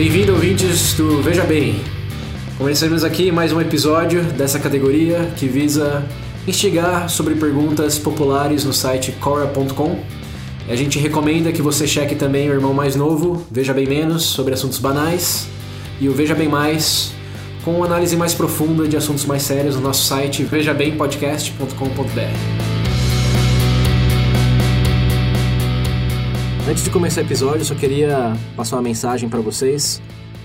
Bem-vindo, ouvintes do Veja Bem. Começamos aqui mais um episódio dessa categoria que visa instigar sobre perguntas populares no site cora.com. A gente recomenda que você cheque também o irmão mais novo, Veja Bem Menos, sobre assuntos banais, e o Veja Bem Mais, com uma análise mais profunda de assuntos mais sérios no nosso site vejabempodcast.com.br. Antes de começar o episódio, eu só queria passar uma mensagem para vocês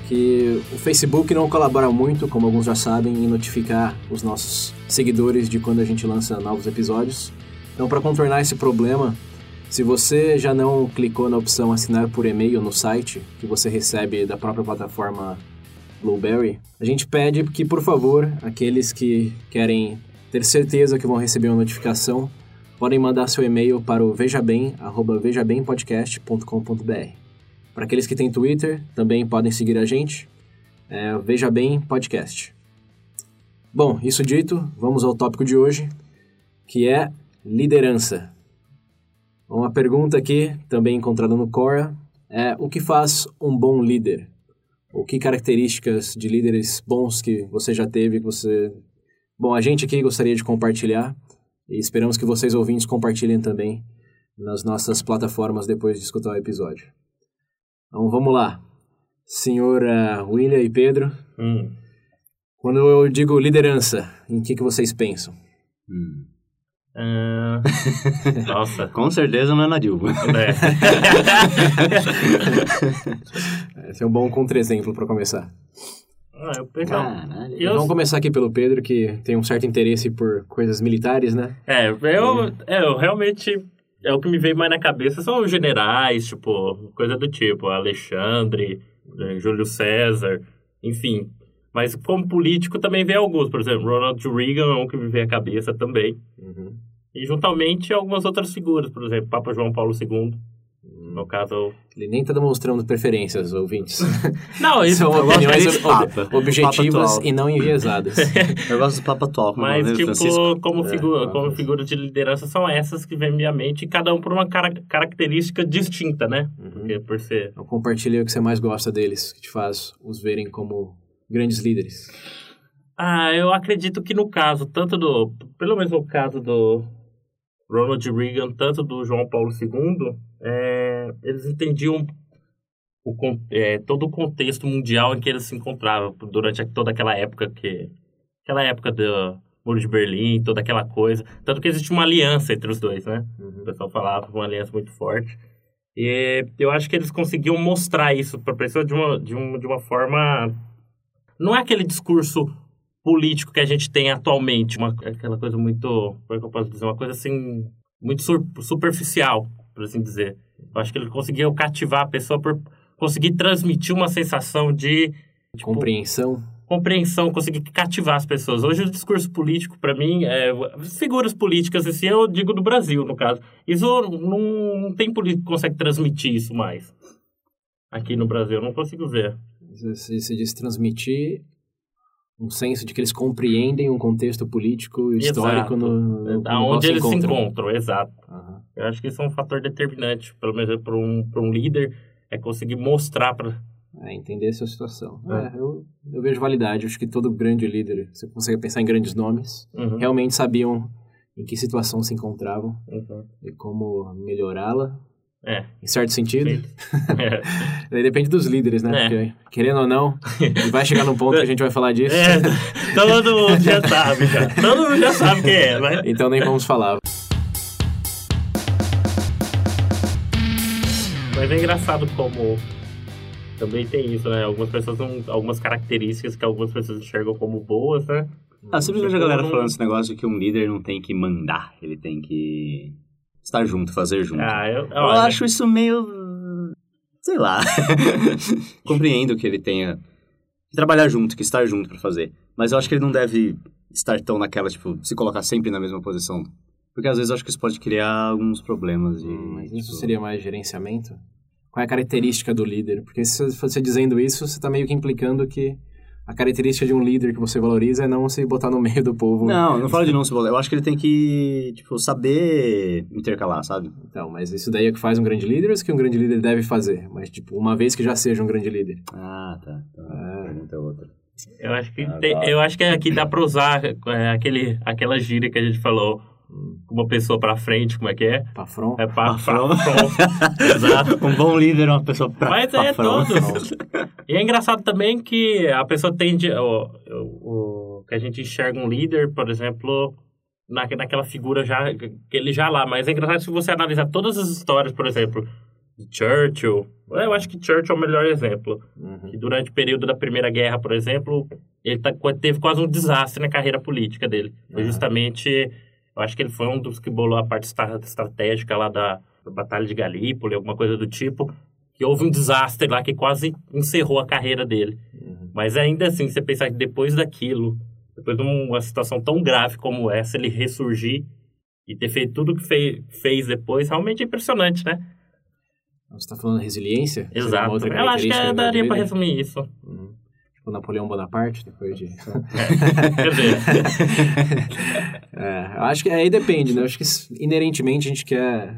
que o Facebook não colabora muito, como alguns já sabem, em notificar os nossos seguidores de quando a gente lança novos episódios. Então, para contornar esse problema, se você já não clicou na opção assinar por e-mail no site, que você recebe da própria plataforma Blueberry, a gente pede que, por favor, aqueles que querem ter certeza que vão receber uma notificação, podem mandar seu e-mail para o vejabem@vejabempodcast.com.br. Para aqueles que têm Twitter, também podem seguir a gente. É, Veja Bem Podcast. Bom, isso dito, vamos ao tópico de hoje, que é liderança. Uma pergunta aqui, também encontrada no Cora, é o que faz um bom líder? Ou que características de líderes bons que você já teve, que você... Bom, a gente aqui gostaria de compartilhar e esperamos que vocês ouvintes compartilhem também nas nossas plataformas depois de escutar o episódio. Então vamos lá. Senhor uh, William e Pedro, Hum. quando eu digo liderança, em que, que vocês pensam? Hum. Ah, nossa. Com certeza não é na Dilma. É. Esse é um bom contra-exemplo para começar. Ah, eu penso, Caralho. Eu- Vamos começar aqui pelo Pedro, que tem um certo interesse por coisas militares, né? é, eu, é, eu realmente. É o que me veio mais na cabeça são os generais, tipo, coisa do tipo, Alexandre, eh, Júlio César, enfim. Mas como político também vem alguns, por exemplo, Ronald Reagan é um que me veio à cabeça também. Uhum. E juntamente algumas outras figuras, por exemplo, Papa João Paulo II. No caso. Ele nem tá demonstrando preferências, ouvintes. Não, isso São opiniões ob- Papa. objetivas e não enviesadas. Eu gosto do Papa atual, como Mas, mesmo, tipo, Francisco. como, É, figura, como figura de liderança são essas que vêm à minha mente, cada um por uma cara- característica distinta, né? Uhum. Porque por ser... Então compartilha o que você mais gosta deles, que te faz os verem como grandes líderes. Ah, eu acredito que no caso, tanto do... Pelo menos no caso do Ronald Reagan, tanto do João Paulo II, é, eles entendiam o, é, todo o contexto mundial em que eles se encontravam durante toda aquela época que... Aquela época do Muro de Berlim, toda aquela coisa. Tanto que existe uma aliança entre os dois, né? O pessoal falava uma aliança muito forte. E eu acho que eles conseguiam mostrar isso para a pessoa de uma, de, uma, de uma forma. Não é aquele discurso político que a gente tem atualmente, uma, aquela coisa muito. Como é que eu posso dizer? Uma coisa assim. Muito sur- superficial, por assim dizer. Eu acho que ele conseguia cativar a pessoa por conseguir transmitir uma sensação de. tipo, Compreensão. compreensão, conseguir cativar as pessoas. Hoje o discurso político, para mim, é, as figuras políticas, assim, eu digo do Brasil, no caso. Isso não, não tem político que consegue transmitir isso mais. Aqui no Brasil, eu não consigo ver. Você, você diz transmitir um senso de que eles compreendem um contexto político e histórico Exato. no, no, no Aonde eles se encontram. exato. Aham. Eu acho que isso é um fator determinante, pelo menos para um, pra um líder, é conseguir mostrar para... É, entender essa situação. É. É, eu, eu vejo validade. Acho que todo grande líder, você consegue pensar em grandes nomes, Uhum. realmente sabiam em que situação se encontravam Uhum. e como melhorá-la, É. em certo sentido. É. Depende dos líderes, né? É. Porque, querendo ou não, vai chegar num ponto que a gente vai falar disso. É, todo mundo já sabe, já. Todo mundo já sabe quem é, né? Então nem vamos falar. Mas é engraçado como também tem isso, né? Algumas pessoas não. Algumas características que algumas pessoas enxergam como boas, né? Ah, sempre vejo a galera Não- falando esse negócio de que um líder não tem que mandar, ele tem que estar junto, fazer junto. Ah, eu, Eu acho isso meio. sei lá. Compreendo que ele tenha que trabalhar junto, que estar junto pra fazer. Mas eu acho que ele não deve estar tão naquela, tipo, se colocar sempre na mesma posição. Porque às vezes eu acho que isso pode criar alguns problemas. De, Mas isso tipo, seria mais gerenciamento? Qual é a característica do líder? Porque se você dizendo isso, você está meio que implicando que a característica de um líder que você valoriza é não se botar no meio do povo. Não, não falo de não se botar. Eu acho que ele tem que, tipo, saber intercalar, sabe? Então, mas isso daí é o que faz um grande líder ou isso que um grande líder deve fazer? Mas, tipo, uma vez que já seja um grande líder. Ah, tá. Então, a pergunta é outra. Eu acho que, Ah, tem- eu acho que aqui dá pra usar é, aquele, aquela gíria que a gente falou. Uma pessoa pra frente, como é que é? Pra front. É pra, Pra pra front. Exato. Um bom líder é uma pessoa pra Mas pra é front. todos. E é engraçado também que a pessoa tende. O, o, o- que a gente enxerga um líder, por exemplo, na, naquela figura já. que ele já lá. Mas é engraçado se você analisar todas as histórias, por exemplo, de Churchill. Eu acho que Churchill é o melhor exemplo. Uhum. Que durante o período da Primeira Guerra, por exemplo, ele tá- teve quase um desastre na carreira política dele. Foi Uhum. justamente. Eu acho que ele foi um dos que bolou a parte estra- estratégica lá da, da Batalha de Galípoli, alguma coisa do tipo. Que houve um desastre lá que quase encerrou a carreira dele. Uhum. Mas ainda assim, você pensar que depois daquilo, depois de uma situação tão grave como essa, ele ressurgir e ter feito tudo que fei- fez depois, realmente é impressionante, né? Você tá falando resiliência? Exato. Eu acho que é, daria líder? resumir isso. Uhum. Tipo Napoleão Bonaparte, depois de... Quer dizer, É, eu acho que aí depende, né? Eu acho que inerentemente a gente quer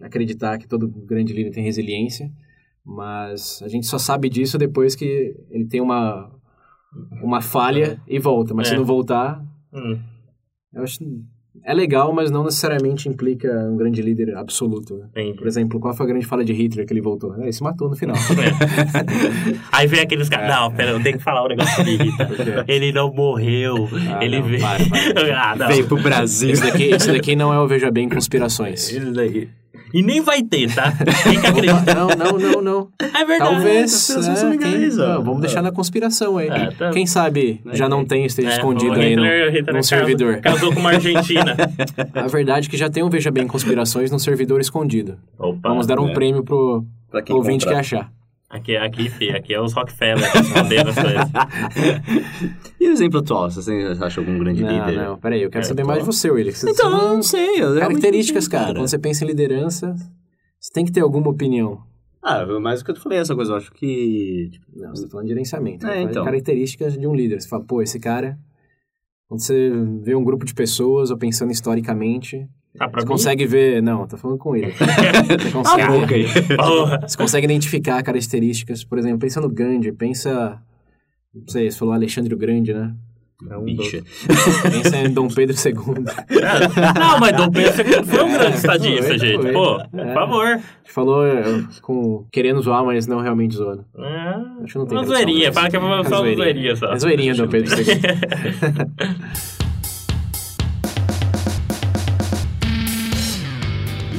acreditar que todo grande líder tem resiliência, mas a gente só sabe disso depois que ele tem uma, uma falha e volta. Mas se É. não voltar, hum, eu acho é legal, mas não necessariamente implica um grande líder absoluto. né? Por exemplo, qual foi a grande falha de Hitler que ele voltou? É, ele se matou no final. Aí vem aqueles caras. Não, pera, eu tenho que falar um negócio me irrita. quê? Ele não morreu. Ah, ele não, veio. para, para. ah, não. Veio pro Brasil. Esse daqui, esse daqui não é o Veja Bem Conspirações. Isso daí. E nem vai ter, tá? Quem que acredita? Não, não, não, não. É verdade. Talvez. é, quem- não, vamos deixar na conspiração aí. É, tá. Quem sabe já não tem, esteja É, escondido o aí no, Hitler- num casou- servidor. Casou com uma argentina. A verdade é que já tem um Veja Bem Conspirações num servidor escondido. Opa. Vamos dar um né? prêmio pro Pra quem ouvinte que comprar. achar. Aqui, aqui, fi, aqui é os Rockefeller respondendo as coisas. E o exemplo atual? Você acha algum grande Não, líder? não, peraí, eu quero É, saber tô- mais de você, Willi. Você- Então, você eu não- não sei. Características, não sei, cara. Quando você pensa em liderança, você tem que ter alguma opinião. Ah, mas o que eu falei, essa coisa, eu acho que... tipo, Não, você tá falando de gerenciamento. É, fala de então. Características de um líder. Você fala, pô, esse cara... Quando você vê um grupo de pessoas, ou pensando historicamente, Tá pra você mim? consegue ver... Não, tô falando com ele. Você consegue, boca aí. Você consegue identificar características. Por exemplo, pensa no Gandhi, pensa... Não sei, você falou Alexandre o Grande, né? É um Bicha. Pensa em Dom Pedro II. Não, mas Dom Pedro II foi um grande estadista, Foi, gente. foi. Pô, É. por favor. A gente falou eh, com, querendo zoar, mas não realmente zoando. É, Acho que não tem uma zoeirinha. Fala que é uma- só uma zoeirinha só. É zoeirinha, Dom Pedro II.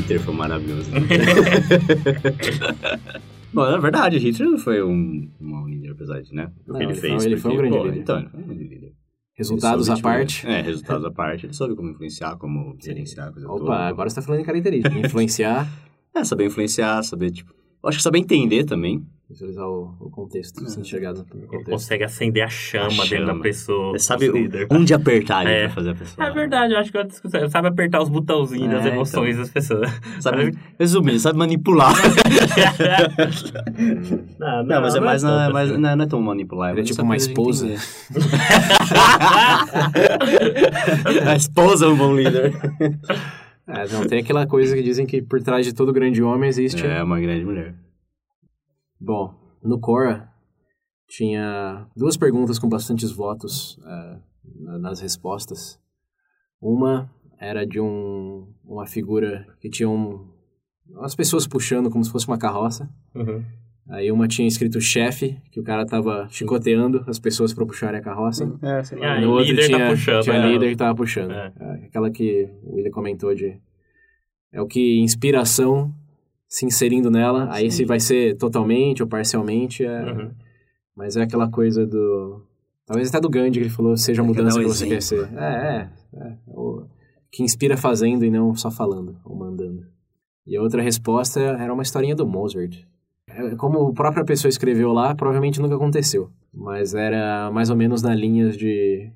Hitler foi maravilhoso. Bom, na verdade, Hitler não foi um, um líder, apesar de, né? O que ele, ele fez. foi- ele foi um grande pô, líder. Então, ele foi um grande líder. Resultados à soube, parte. tipo, É, resultados à parte. Ele soube como influenciar, como gerenciar a coisa toda. Opa, agora você tá falando em característica. Influenciar, É, saber influenciar, saber, tipo... Eu acho que saber entender também. Visualizar o, o contexto, se enxergar no contexto. Consegue acender a chama, A dentro da chama. pessoa. Ele sabe o- onde apertar ali É. pra fazer a pessoa. É verdade, eu acho que é uma discussão. Sabe apertar os botãozinhos das É, emoções das pessoas. Sabe, resumindo, sabe manipular. não, Não, mas é mais, na, tanto mais não, não é tão manipular. Ele é mas tipo uma esposa. a esposa é um bom líder. É, não, tem aquela coisa que dizem que por trás de todo grande homem existe. É, uma grande mulher. Bom, no Cora tinha duas perguntas com bastantes votos na- nas respostas. Uma era de um, uma figura que tinha um, umas pessoas puxando como se fosse uma carroça. Uhum. Aí uma tinha escrito chefe, que o cara tava chicoteando as pessoas para puxarem a carroça. É, sei Ah, no e outro tá tinha, puxando, tinha é. líder que tava puxando. É. É, aquela que o William comentou de... É o que inspiração se inserindo nela. Aí Sim. se vai ser totalmente ou parcialmente, é... Uhum. Mas é aquela coisa do... Talvez até do Gandhi que ele falou, seja a É, quer mudança que um você quer ser. exemplo. É, é. é. O- que inspira fazendo e não só falando ou mandando. E a outra resposta era uma historinha do Mozart. É, Como a própria pessoa escreveu lá, provavelmente nunca aconteceu. Mas era mais ou menos na linha de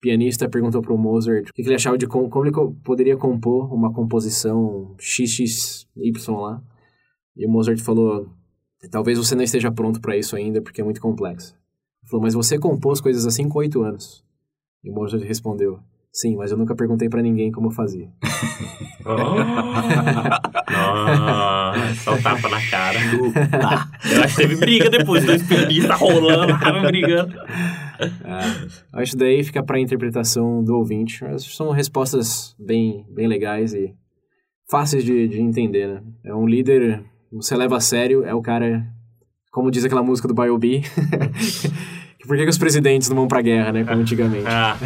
pianista perguntou para o Mozart o que ele achava de com- como ele poderia compor uma composição XXY lá. E o Mozart falou: talvez você não esteja pronto para isso ainda porque é muito complexo. Falou, mas você compôs coisas assim com oito anos. E o Mozart respondeu, sim, mas eu nunca perguntei para ninguém como eu fazia. Oh. Nossa, só um tapa na cara. Eu acho que teve briga depois, dois pianistas rolando, estavam brigando. É, acho que daí fica para interpretação do ouvinte. Mas são respostas bem, bem legais e fáceis de, de entender, né? É um líder, você leva a sério, é o cara, como diz aquela música do B.O.B., por que, que os presidentes não vão pra guerra, né, como antigamente. Ah.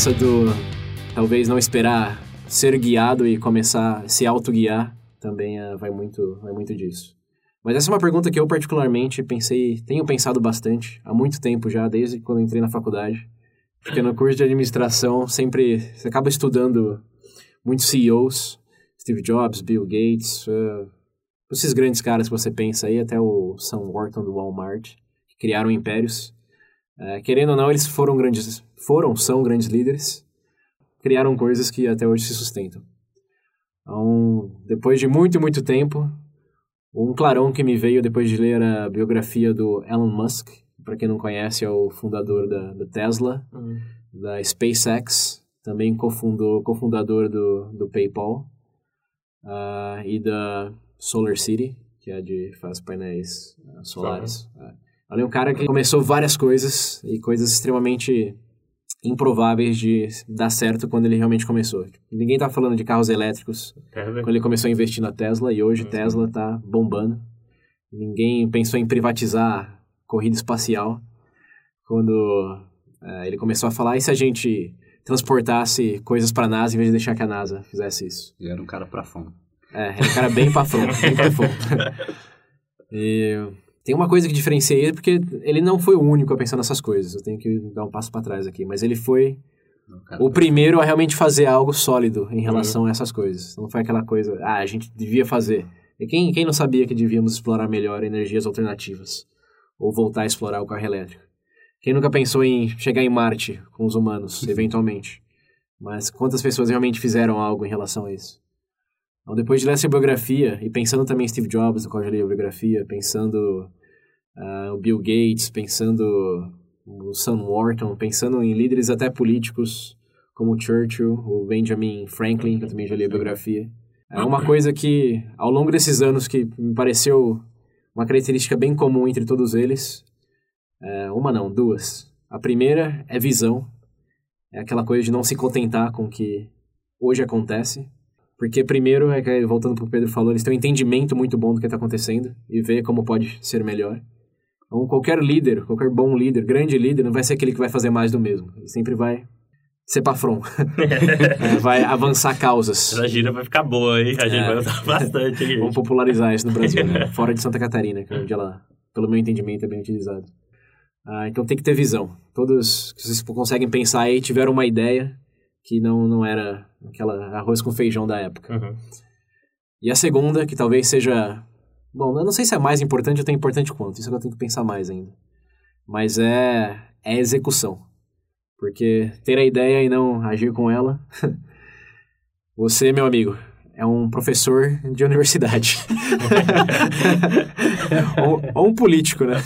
Essa do talvez não esperar ser guiado e começar a se autoguiar também é, vai muito vai muito disso. Mas essa é uma pergunta que eu particularmente pensei, tenho pensado bastante há muito tempo já, desde quando entrei na faculdade. Porque no curso de administração sempre você acaba estudando muitos CEOs, Steve Jobs, Bill Gates, uh, esses grandes caras que você pensa aí, até o Sam Walton do Walmart, que criaram impérios. Uh, querendo ou não, eles foram grandes, foram, são grandes líderes, criaram coisas que até hoje se sustentam. Então, depois de muito, muito tempo, um clarão que me veio depois de ler a biografia do Elon Musk, para quem não conhece, é o fundador da, da Tesla, Hum. da SpaceX, também cofundou, cofundador do, do PayPal ah, e da Solar City, que é de faz painéis ah, solares. Ah. Ele é um cara que começou várias coisas e coisas extremamente improváveis de dar certo quando ele realmente começou. Ninguém tá falando de carros elétricos quando ele começou a investir na Tesla e hoje Tesla tá bombando. Ninguém pensou em privatizar corrida espacial quando eh, ele começou a falar e se a gente transportasse coisas para a NASA em vez de deixar que a NASA fizesse isso. Ele era um cara pra fome. É, ele é um cara bem pra frente, bem pra frente. E tem uma coisa que diferencia ele, porque ele não foi o único a pensar nessas coisas. Eu tenho que dar um passo para trás aqui. Mas ele foi o primeiro a realmente fazer algo sólido em relação a essas coisas. Não foi aquela coisa, ah, a gente devia fazer. E quem, quem não sabia que devíamos explorar melhor energias alternativas? Ou voltar a explorar o carro elétrico? Quem nunca pensou em chegar em Marte com os humanos, eventualmente? Mas quantas pessoas realmente fizeram algo em relação a isso? Então, depois de ler essa biografia, e pensando também em Steve Jobs, do qual eu já li a biografia, pensando ah, o Bill Gates, pensando o Sam Wharton, pensando em líderes até políticos, como o Churchill, o Benjamin Franklin, que eu também já li a biografia. É uma coisa que, ao longo desses anos, que me pareceu uma característica bem comum entre todos eles, é, uma não, duas. A primeira é visão, é aquela coisa de não se contentar com o que hoje acontece, porque primeiro, é que, voltando para o Pedro falou, eles têm um entendimento muito bom do que está acontecendo e vê como pode ser melhor. Então, qualquer líder, qualquer bom líder, grande líder, não vai ser aquele que vai fazer mais do mesmo. Ele sempre vai ser pra front. É, vai avançar causas. Essa gira vai ficar boa, hein? A gente É. vai usar bastante. Vamos popularizar isso no Brasil, né? fora de Santa Catarina, que é onde ela, pelo meu entendimento, é bem utilizada. Ah, então tem que ter visão. Todos que vocês conseguem pensar aí tiveram uma ideia que não, não era aquela arroz com feijão da época. Uhum. E a segunda, que talvez seja. Bom, eu não sei se é mais importante ou tão importante quanto, isso eu tenho que pensar mais ainda. Mas é, é execução. Porque ter a ideia e não agir com ela. Você, meu amigo, é um professor de universidade. ou, ou um político, né?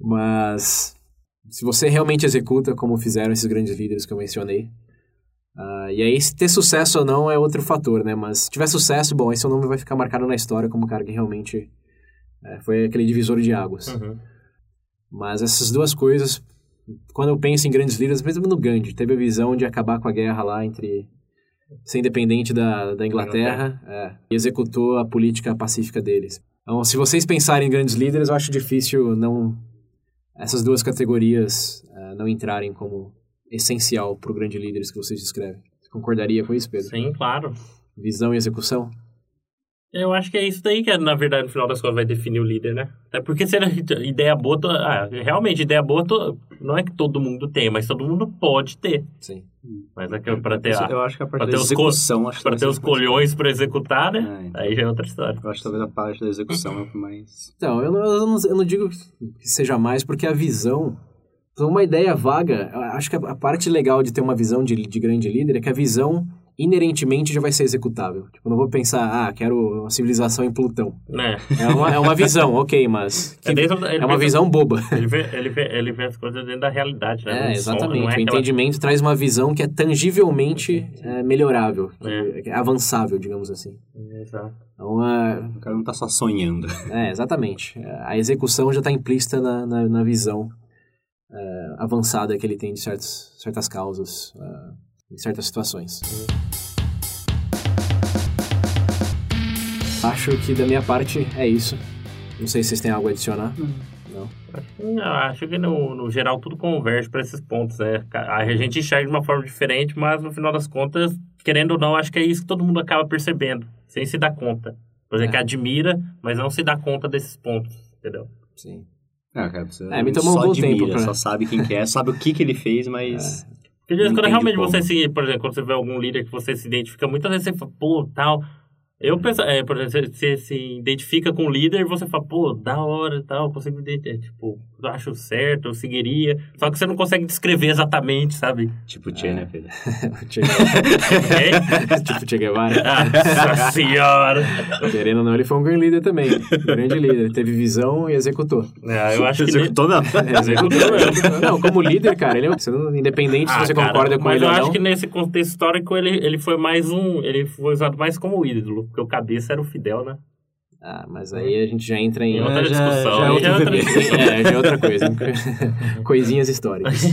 Mas se você realmente executa como fizeram esses grandes líderes que eu mencionei, ah, e aí se ter sucesso ou não é outro fator, né? Mas se tiver sucesso, bom, esse seu nome vai ficar marcado na história como um cara que realmente é, foi aquele divisor de águas. Uhum. Mas essas duas coisas, quando eu penso em grandes líderes, mesmo no Gandhi, teve a visão de acabar com a guerra lá entre ser independente da, da Inglaterra é, e executou a política pacífica deles. Então, se vocês pensarem em grandes líderes, eu acho difícil não essas duas categorias é, não entrarem como essencial para o grande líderes que vocês descrevem. Você concordaria com isso, Pedro? Sim, claro. Visão e execução? Eu acho que é isso daí que, na verdade, no final das contas, vai definir o líder, né? É porque se ideia boa, to- ah, realmente, ideia boa to- não é que todo mundo tem, mas todo mundo pode ter. Sim. Mas é que para ter, a- Eu acho que a parte pra da ter os co- execução... pra vai ter os colhões para executar, né? É, então. Aí já é outra história. Eu acho que talvez a parte da execução é o que mais... Então, eu não, eu não, eu não digo que seja mais, porque a visão. Então, uma ideia vaga, acho que a, a parte legal de ter uma visão de, de grande líder é que a visão inerentemente já vai ser executável. Tipo, eu não vou pensar, ah, quero uma civilização em Plutão. Né? É uma, é uma visão, ok, mas. que- É dentro é uma pensa- visão boba. Ele vê, ele, vê, ele vê as coisas dentro da realidade, né? É, exatamente. não é o aquela- entendimento traz uma visão que é tangivelmente é, melhorável, que- que é avançável, digamos assim. Exato. Então, é, O cara não tá só sonhando. É, exatamente. A execução já está implícita na, na, na visão é, avançada que ele tem de certas, certas causas, é, em certas situações. Acho que da minha parte é isso. Não sei se vocês têm algo a adicionar. Não. Não, acho que no, no geral tudo converge para esses pontos, né? A gente enxerga de uma forma diferente, mas no final das contas, querendo ou não, acho que é isso que todo mundo acaba percebendo, sem se dar conta. Por exemplo, É. que admira, mas não se dá conta desses pontos, entendeu? Sim. Ah, cara, você É, me tomou só um bom admira, tempo pra- Só sabe quem que é, sabe o que que ele fez, mas... Porque de vez em quando realmente como. você se, por exemplo, quando você vê algum líder que você se identifica, muitas vezes você fala, pô, tal. Eu penso, é, por exemplo, você, se identifica com o líder e você fala, pô, da hora e tal, consigo me identificar, tipo, eu acho certo, eu seguiria. Só que você não consegue descrever exatamente, sabe? Tipo, Tchê, né, filho? Che Guevara. Ok? tipo Che Guevara. Nossa senhora! Querendo ou não, ele foi um grande líder também. Um grande líder. Ele teve visão e executou. É, eu acho que... ne- Executou, não. Executou, executou. Não, como líder, cara, ele é você não- independente se Ah, você cara, concorda com mas ele eu ou acho não. que nesse contexto histórico ele, ele foi mais um. Ele foi usado mais como ídolo, porque o cabeça era o Fidel, né? Ah, mas aí a gente já entra em Em outra já- discussão. já é outra bebê. discussão. É, já é outra coisa. Coisinhas históricas.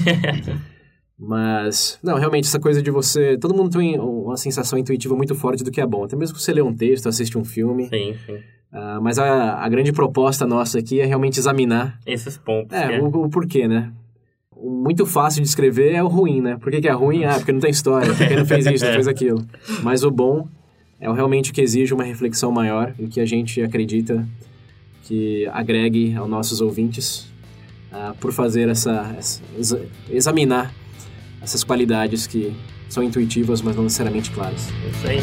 Mas, não, realmente, essa coisa de você. Todo mundo tem uma sensação intuitiva muito forte do que é bom. Até mesmo que você lê um texto, assiste um filme. Sim, sim. Ah, mas a, a grande proposta nossa aqui é realmente examinar Esses pontos. é, que o, o porquê, né? O muito fácil de escrever é o ruim, né? Por que, que é ruim? Ah, porque não tem história, porque não fez isso, não fez aquilo. Mas o bom é o realmente que exige uma reflexão maior e que a gente acredita que agregue aos nossos ouvintes ah, por fazer essa, essa exa- examinar essas qualidades que são intuitivas, mas não necessariamente claras. Isso aí.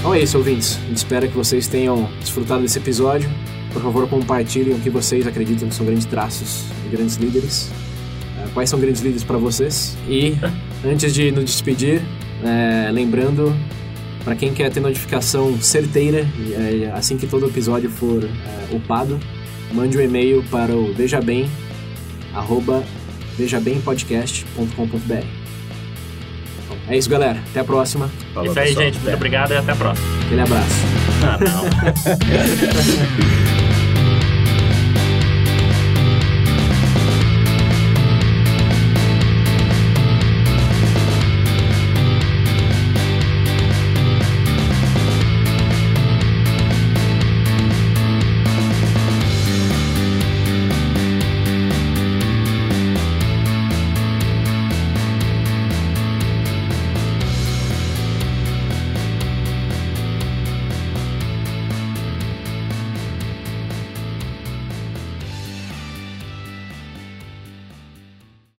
Então é isso, ouvintes. Espera que vocês tenham desfrutado desse episódio. Por favor, compartilhem o que vocês acreditam que são grandes traços de grandes líderes. Ah, Quais são grandes líderes para vocês? E antes de nos despedir, eh, lembrando para quem quer ter notificação certeira eh, assim que todo episódio for eh, upado, mande um e-mail para o vejabem arroba vejabempodcast.com.br. Então, é isso, galera. Até a próxima. Falou, Isso aí, pessoal. gente. Muito obrigado e até a próxima. Aquele abraço. Ah, não.